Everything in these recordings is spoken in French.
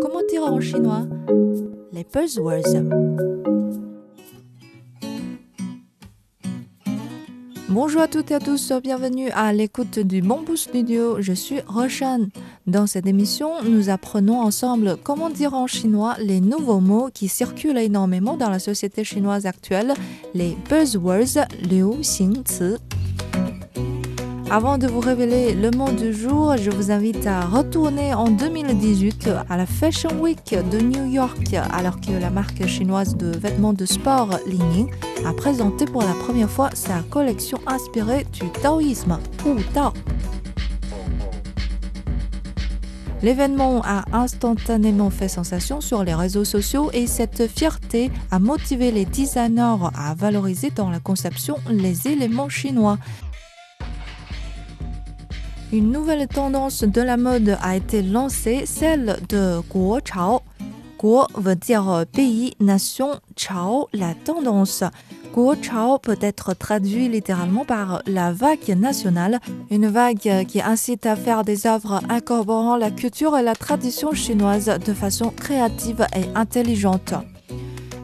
comment dire en chinois Les buzzwords. Bonjour à toutes et à tous, bienvenue à l'écoute du Bamboo Studio. Je suis Roshan. Dans cette émission, nous apprenons ensemble comment dire en chinois les nouveaux mots qui circulent énormément dans la société chinoise actuelle, les buzzwords, liu xing. Avant de vous révéler le mot du jour, je vous invite à retourner en 2018 à la Fashion Week de New York, alors que la marque chinoise de vêtements de sport Li a présenté pour la première fois sa collection inspirée du taoïsme, Wu Tao. L'événement a instantanément fait sensation sur les réseaux sociaux et cette fierté a motivé les designers à valoriser dans la conception les éléments chinois. Une nouvelle tendance de la mode a été lancée, celle de Guo Chao. Guo veut dire pays, nation, Chao, la tendance. Guo Chao peut être traduit littéralement par la vague nationale, une vague qui incite à faire des œuvres incorporant la culture et la tradition chinoise de façon créative et intelligente.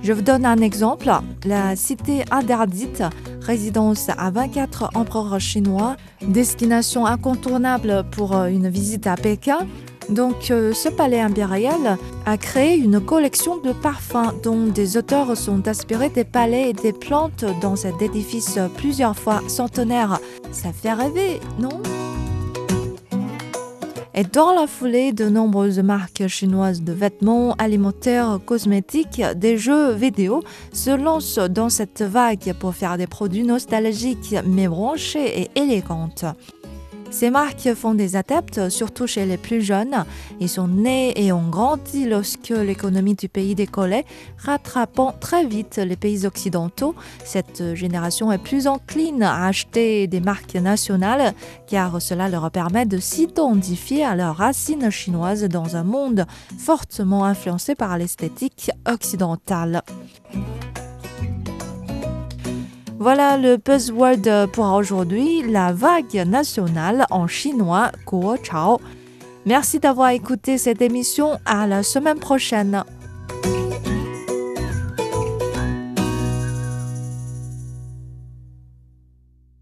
Je vous donne un exemple. La cité interdite, résidence à 24 empereurs chinois, destination incontournable pour une visite à Pékin. Donc, euh, ce palais impérial a créé une collection de parfums dont des auteurs sont inspirés des palais et des plantes dans cet édifice plusieurs fois centenaire. Ça fait rêver, non? Et dans la foulée, de nombreuses marques chinoises de vêtements, alimentaires, cosmétiques, des jeux vidéo se lancent dans cette vague pour faire des produits nostalgiques mais branchés et élégantes. Ces marques font des adeptes, surtout chez les plus jeunes. Ils sont nés et ont grandi lorsque l'économie du pays décollait, rattrapant très vite les pays occidentaux. Cette génération est plus encline à acheter des marques nationales car cela leur permet de s'identifier à leurs racines chinoises dans un monde fortement influencé par l'esthétique occidentale. Voilà le buzzword pour aujourd'hui, la vague nationale en chinois Guo Chao. Merci d'avoir écouté cette émission. À la semaine prochaine.